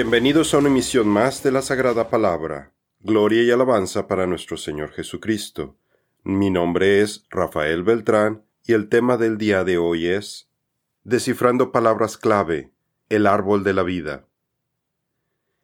Bienvenidos a una emisión más de la Sagrada Palabra. Gloria y alabanza para nuestro Señor Jesucristo. Mi nombre es Rafael Beltrán y el tema del día de hoy es Descifrando palabras clave, el árbol de la vida.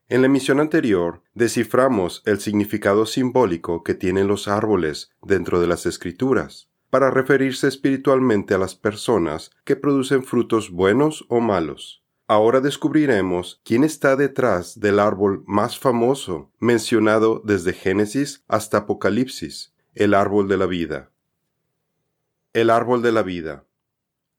En la emisión anterior desciframos el significado simbólico que tienen los árboles dentro de las escrituras, para referirse espiritualmente a las personas que producen frutos buenos o malos. Ahora descubriremos quién está detrás del árbol más famoso mencionado desde Génesis hasta Apocalipsis, el árbol de la vida. El árbol de la vida.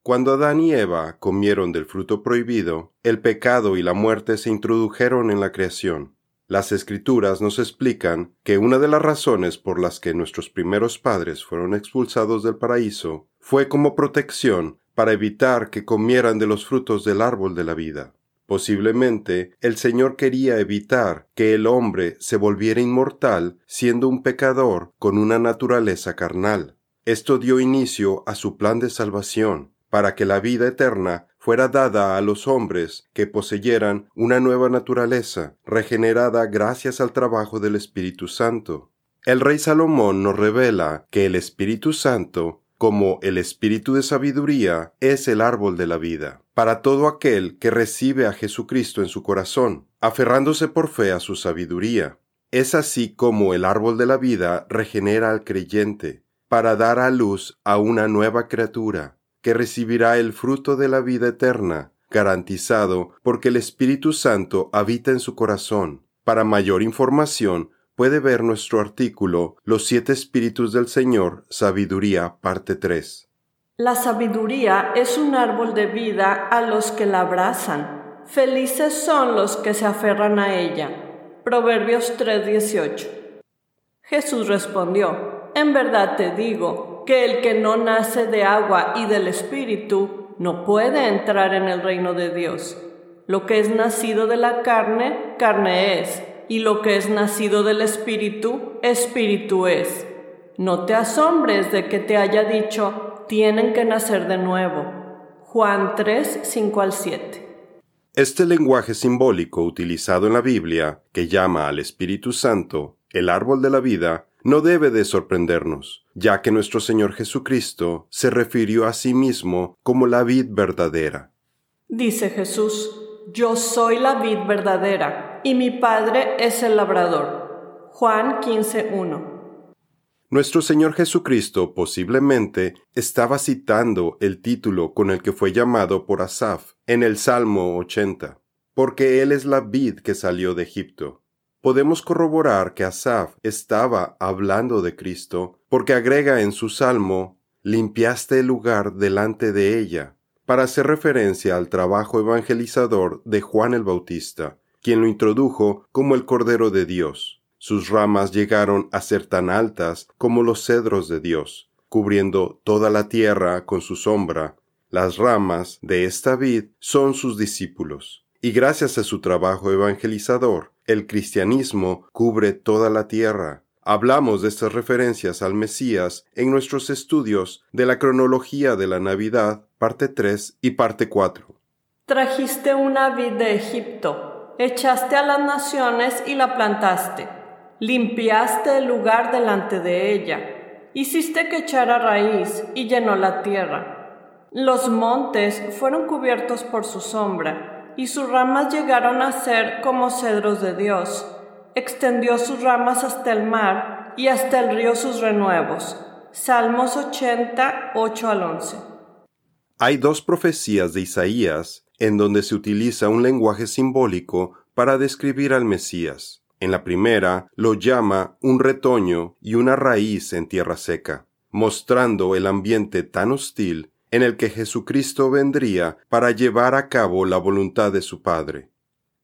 Cuando Adán y Eva comieron del fruto prohibido, el pecado y la muerte se introdujeron en la creación. Las escrituras nos explican que una de las razones por las que nuestros primeros padres fueron expulsados del paraíso fue como protección para evitar que comieran de los frutos del árbol de la vida. Posiblemente el Señor quería evitar que el hombre se volviera inmortal siendo un pecador con una naturaleza carnal. Esto dio inicio a su plan de salvación, para que la vida eterna fuera dada a los hombres que poseyeran una nueva naturaleza, regenerada gracias al trabajo del Espíritu Santo. El rey Salomón nos revela que el Espíritu Santo como el espíritu de sabiduría es el árbol de la vida, para todo aquel que recibe a Jesucristo en su corazón, aferrándose por fe a su sabiduría. Es así como el árbol de la vida regenera al creyente, para dar a luz a una nueva criatura, que recibirá el fruto de la vida eterna, garantizado porque el Espíritu Santo habita en su corazón. Para mayor información, puede ver nuestro artículo Los siete espíritus del Señor, Sabiduría, parte 3. La sabiduría es un árbol de vida a los que la abrazan. Felices son los que se aferran a ella. Proverbios 3:18. Jesús respondió, En verdad te digo, que el que no nace de agua y del Espíritu no puede entrar en el reino de Dios. Lo que es nacido de la carne, carne es y lo que es nacido del Espíritu, Espíritu es. No te asombres de que te haya dicho, tienen que nacer de nuevo. Juan 3, 5 al 7. Este lenguaje simbólico utilizado en la Biblia, que llama al Espíritu Santo el árbol de la vida, no debe de sorprendernos, ya que nuestro Señor Jesucristo se refirió a sí mismo como la vid verdadera. Dice Jesús, yo soy la vid verdadera y mi Padre es el labrador. Juan 15.1. Nuestro Señor Jesucristo posiblemente estaba citando el título con el que fue llamado por Asaf en el Salmo 80, porque Él es la vid que salió de Egipto. Podemos corroborar que Asaf estaba hablando de Cristo, porque agrega en su salmo, limpiaste el lugar delante de ella, para hacer referencia al trabajo evangelizador de Juan el Bautista, quien lo introdujo como el Cordero de Dios. Sus ramas llegaron a ser tan altas como los cedros de Dios, cubriendo toda la tierra con su sombra. Las ramas de esta vid son sus discípulos, y gracias a su trabajo evangelizador, el cristianismo cubre toda la tierra. Hablamos de estas referencias al Mesías en nuestros estudios de la cronología de la Navidad, parte 3 y parte 4. Trajiste una vid de Egipto echaste a las naciones y la plantaste, limpiaste el lugar delante de ella, hiciste que echara raíz y llenó la tierra. Los montes fueron cubiertos por su sombra, y sus ramas llegaron a ser como cedros de Dios. Extendió sus ramas hasta el mar y hasta el río sus renuevos. Salmos 80, 8 al 11. Hay dos profecías de Isaías en donde se utiliza un lenguaje simbólico para describir al Mesías. En la primera lo llama un retoño y una raíz en tierra seca, mostrando el ambiente tan hostil en el que Jesucristo vendría para llevar a cabo la voluntad de su Padre.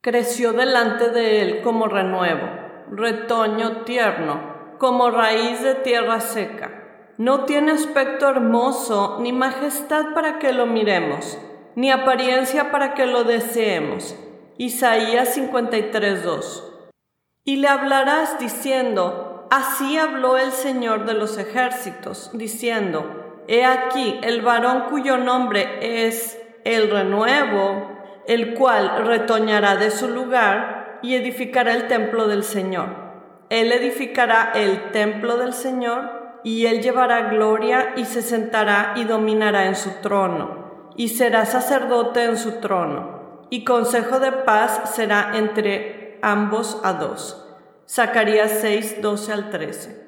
Creció delante de él como renuevo, retoño tierno, como raíz de tierra seca. No tiene aspecto hermoso ni majestad para que lo miremos ni apariencia para que lo deseemos. Isaías 53:2. Y le hablarás diciendo, así habló el Señor de los ejércitos, diciendo, He aquí el varón cuyo nombre es el renuevo, el cual retoñará de su lugar y edificará el templo del Señor. Él edificará el templo del Señor y él llevará gloria y se sentará y dominará en su trono, y será sacerdote en su trono, y consejo de paz será entre ambos a dos. Zacarías 6, 12 al 13.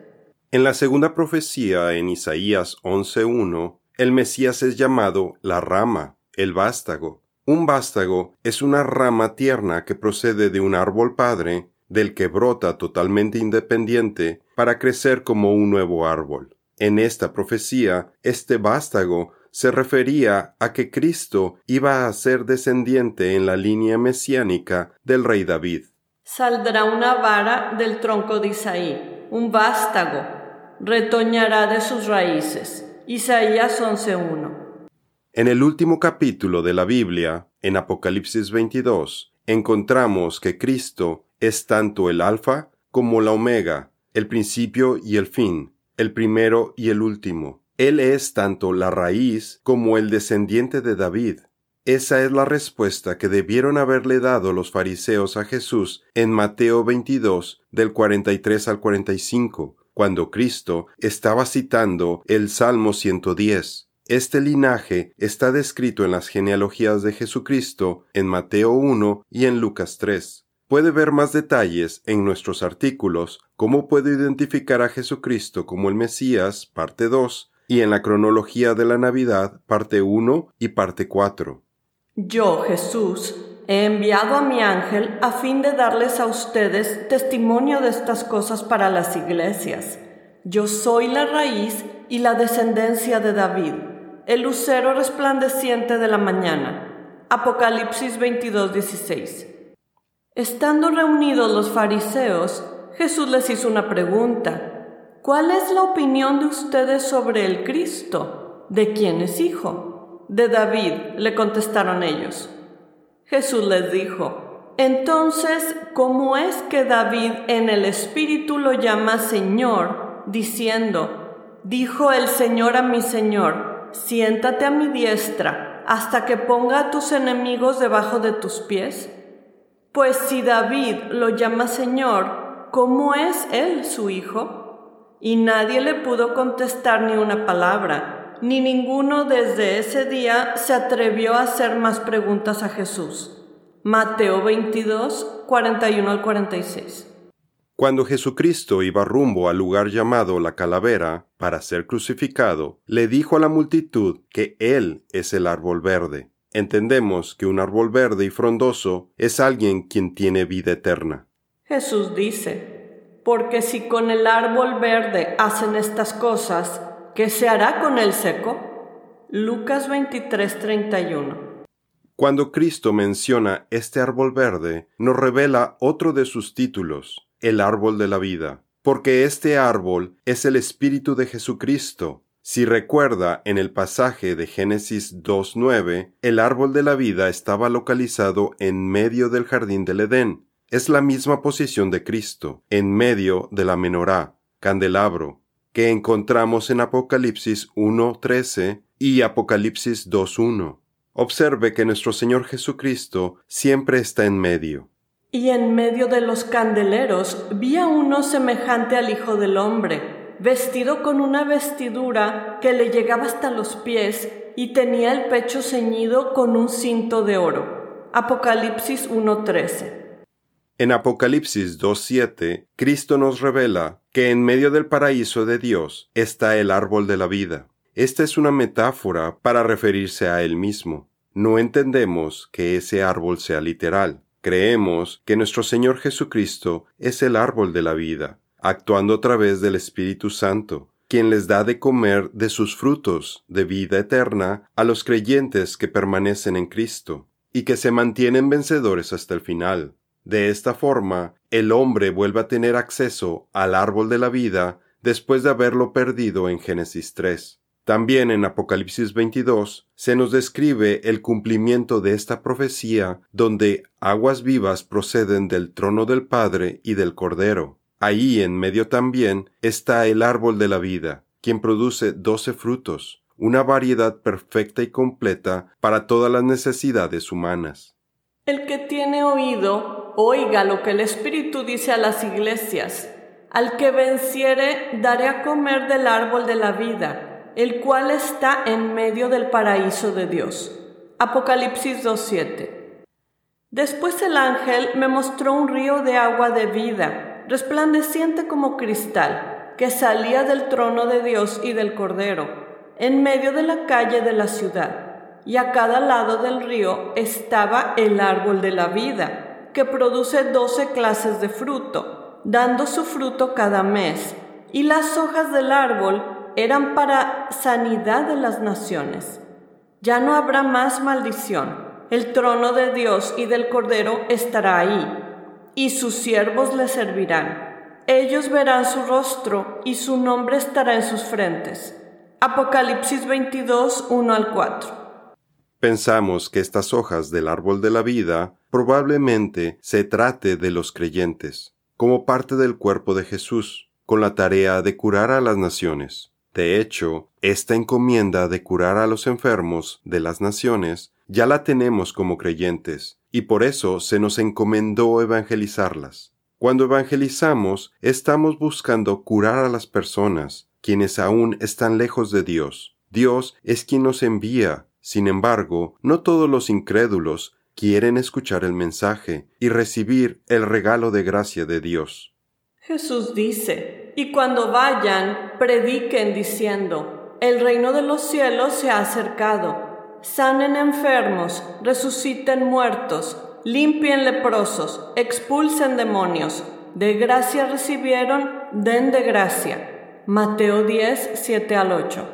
En la segunda profecía en Isaías 11.1, el Mesías es llamado la rama, el vástago. Un vástago es una rama tierna que procede de un árbol padre, del que brota totalmente independiente para crecer como un nuevo árbol. En esta profecía, este vástago se refería a que Cristo iba a ser descendiente en la línea mesiánica del rey David. Saldrá una vara del tronco de Isaí, un vástago, retoñará de sus raíces. Isaías 11.1. En el último capítulo de la Biblia, en Apocalipsis 22, encontramos que Cristo es tanto el alfa como la omega, el principio y el fin, el primero y el último. Él es tanto la raíz como el descendiente de David. Esa es la respuesta que debieron haberle dado los fariseos a Jesús en Mateo 22 del 43 al 45, cuando Cristo estaba citando el Salmo 110. Este linaje está descrito en las genealogías de Jesucristo en Mateo 1 y en Lucas 3. Puede ver más detalles en nuestros artículos cómo puedo identificar a Jesucristo como el Mesías, parte 2, y en la cronología de la Navidad, parte 1 y parte 4. Yo, Jesús, he enviado a mi ángel a fin de darles a ustedes testimonio de estas cosas para las iglesias. Yo soy la raíz y la descendencia de David, el lucero resplandeciente de la mañana. Apocalipsis 22, 16. Estando reunidos los fariseos, Jesús les hizo una pregunta. ¿Cuál es la opinión de ustedes sobre el Cristo? ¿De quién es hijo? De David, le contestaron ellos. Jesús les dijo, entonces, ¿cómo es que David en el Espíritu lo llama Señor, diciendo, dijo el Señor a mi Señor, siéntate a mi diestra hasta que ponga a tus enemigos debajo de tus pies? Pues si David lo llama Señor, ¿cómo es él su hijo? Y nadie le pudo contestar ni una palabra, ni ninguno desde ese día se atrevió a hacer más preguntas a Jesús. Mateo 22, 41 al 46. Cuando Jesucristo iba rumbo al lugar llamado la calavera para ser crucificado, le dijo a la multitud que Él es el árbol verde entendemos que un árbol verde y frondoso es alguien quien tiene vida eterna. Jesús dice, porque si con el árbol verde hacen estas cosas, ¿qué se hará con el seco? Lucas 23:31. Cuando Cristo menciona este árbol verde, nos revela otro de sus títulos, el árbol de la vida, porque este árbol es el Espíritu de Jesucristo, si recuerda, en el pasaje de Génesis 2.9, el árbol de la vida estaba localizado en medio del jardín del Edén. Es la misma posición de Cristo, en medio de la menorá, candelabro, que encontramos en Apocalipsis 1.13 y Apocalipsis 2.1. Observe que nuestro Señor Jesucristo siempre está en medio. Y en medio de los candeleros vi a uno semejante al Hijo del Hombre vestido con una vestidura que le llegaba hasta los pies y tenía el pecho ceñido con un cinto de oro. Apocalipsis 1.13. En Apocalipsis 2.7, Cristo nos revela que en medio del paraíso de Dios está el árbol de la vida. Esta es una metáfora para referirse a Él mismo. No entendemos que ese árbol sea literal. Creemos que nuestro Señor Jesucristo es el árbol de la vida, actuando a través del Espíritu Santo, quien les da de comer de sus frutos de vida eterna a los creyentes que permanecen en Cristo, y que se mantienen vencedores hasta el final. De esta forma, el hombre vuelve a tener acceso al árbol de la vida después de haberlo perdido en Génesis 3. También en Apocalipsis 22 se nos describe el cumplimiento de esta profecía donde aguas vivas proceden del trono del Padre y del Cordero. Ahí en medio también está el árbol de la vida, quien produce doce frutos, una variedad perfecta y completa para todas las necesidades humanas. El que tiene oído, oiga lo que el Espíritu dice a las iglesias. Al que venciere, daré a comer del árbol de la vida, el cual está en medio del paraíso de Dios. Apocalipsis 2.7. Después el ángel me mostró un río de agua de vida, resplandeciente como cristal, que salía del trono de Dios y del Cordero, en medio de la calle de la ciudad. Y a cada lado del río estaba el árbol de la vida, que produce doce clases de fruto dando su fruto cada mes, y las hojas del árbol eran para sanidad de las naciones. Ya no habrá más maldición. El trono de Dios y del Cordero estará ahí, y sus siervos le servirán. Ellos verán su rostro, y su nombre estará en sus frentes. Apocalipsis 22, 1 al 4. Pensamos que estas hojas del árbol de la vida probablemente se trate de los creyentes como parte del cuerpo de Jesús, con la tarea de curar a las naciones. De hecho, esta encomienda de curar a los enfermos de las naciones ya la tenemos como creyentes, y por eso se nos encomendó evangelizarlas. Cuando evangelizamos, estamos buscando curar a las personas, quienes aún están lejos de Dios. Dios es quien nos envía. Sin embargo, no todos los incrédulos quieren escuchar el mensaje y recibir el regalo de gracia de Dios. Jesús dice, y cuando vayan, prediquen diciendo, el reino de los cielos se ha acercado, sanen enfermos, resuciten muertos, limpien leprosos, expulsen demonios, de gracia recibieron, den de gracia. Mateo 10, 7 al 8.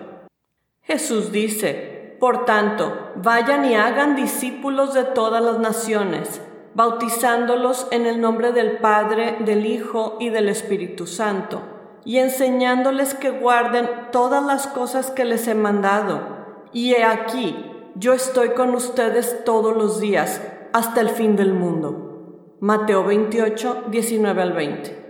Jesús dice, por tanto, vayan y hagan discípulos de todas las naciones, bautizándolos en el nombre del Padre, del Hijo y del Espíritu Santo, y enseñándoles que guarden todas las cosas que les he mandado. Y he aquí, yo estoy con ustedes todos los días, hasta el fin del mundo. Mateo 28, 19 al 20.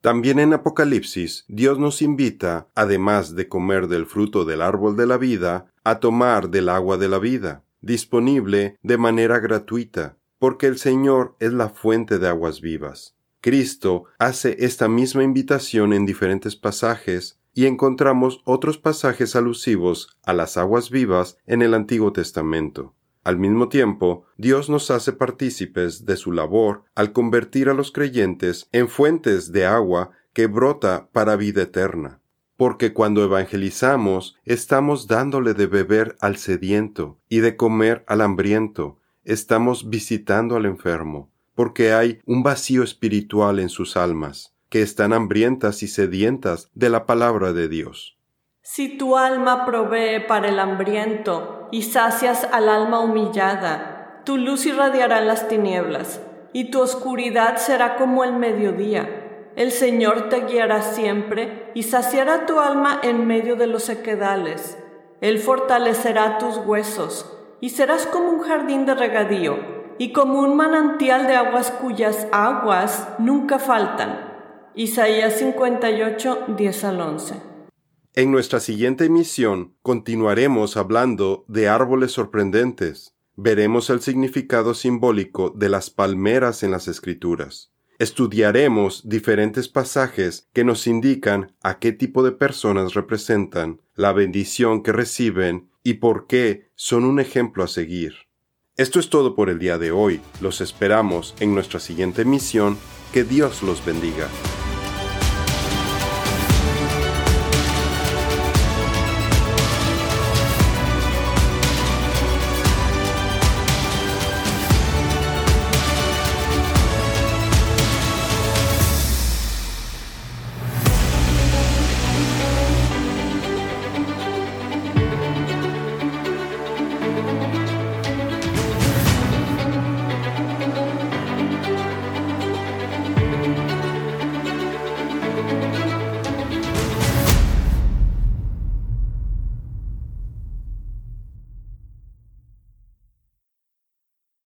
También en Apocalipsis, Dios nos invita, además de comer del fruto del árbol de la vida, a tomar del agua de la vida, disponible de manera gratuita, porque el Señor es la fuente de aguas vivas. Cristo hace esta misma invitación en diferentes pasajes y encontramos otros pasajes alusivos a las aguas vivas en el Antiguo Testamento. Al mismo tiempo, Dios nos hace partícipes de su labor al convertir a los creyentes en fuentes de agua que brota para vida eterna porque cuando evangelizamos estamos dándole de beber al sediento y de comer al hambriento, estamos visitando al enfermo, porque hay un vacío espiritual en sus almas, que están hambrientas y sedientas de la palabra de Dios. Si tu alma provee para el hambriento y sacias al alma humillada, tu luz irradiará las tinieblas, y tu oscuridad será como el mediodía el Señor te guiará siempre y saciará tu alma en medio de los sequedales. Él fortalecerá tus huesos y serás como un jardín de regadío y como un manantial de aguas cuyas aguas nunca faltan. Isaías 58, 10 al 11. En nuestra siguiente emisión continuaremos hablando de árboles sorprendentes. Veremos el significado simbólico de las palmeras en las escrituras estudiaremos diferentes pasajes que nos indican a qué tipo de personas representan, la bendición que reciben y por qué son un ejemplo a seguir. Esto es todo por el día de hoy. Los esperamos en nuestra siguiente misión. Que Dios los bendiga.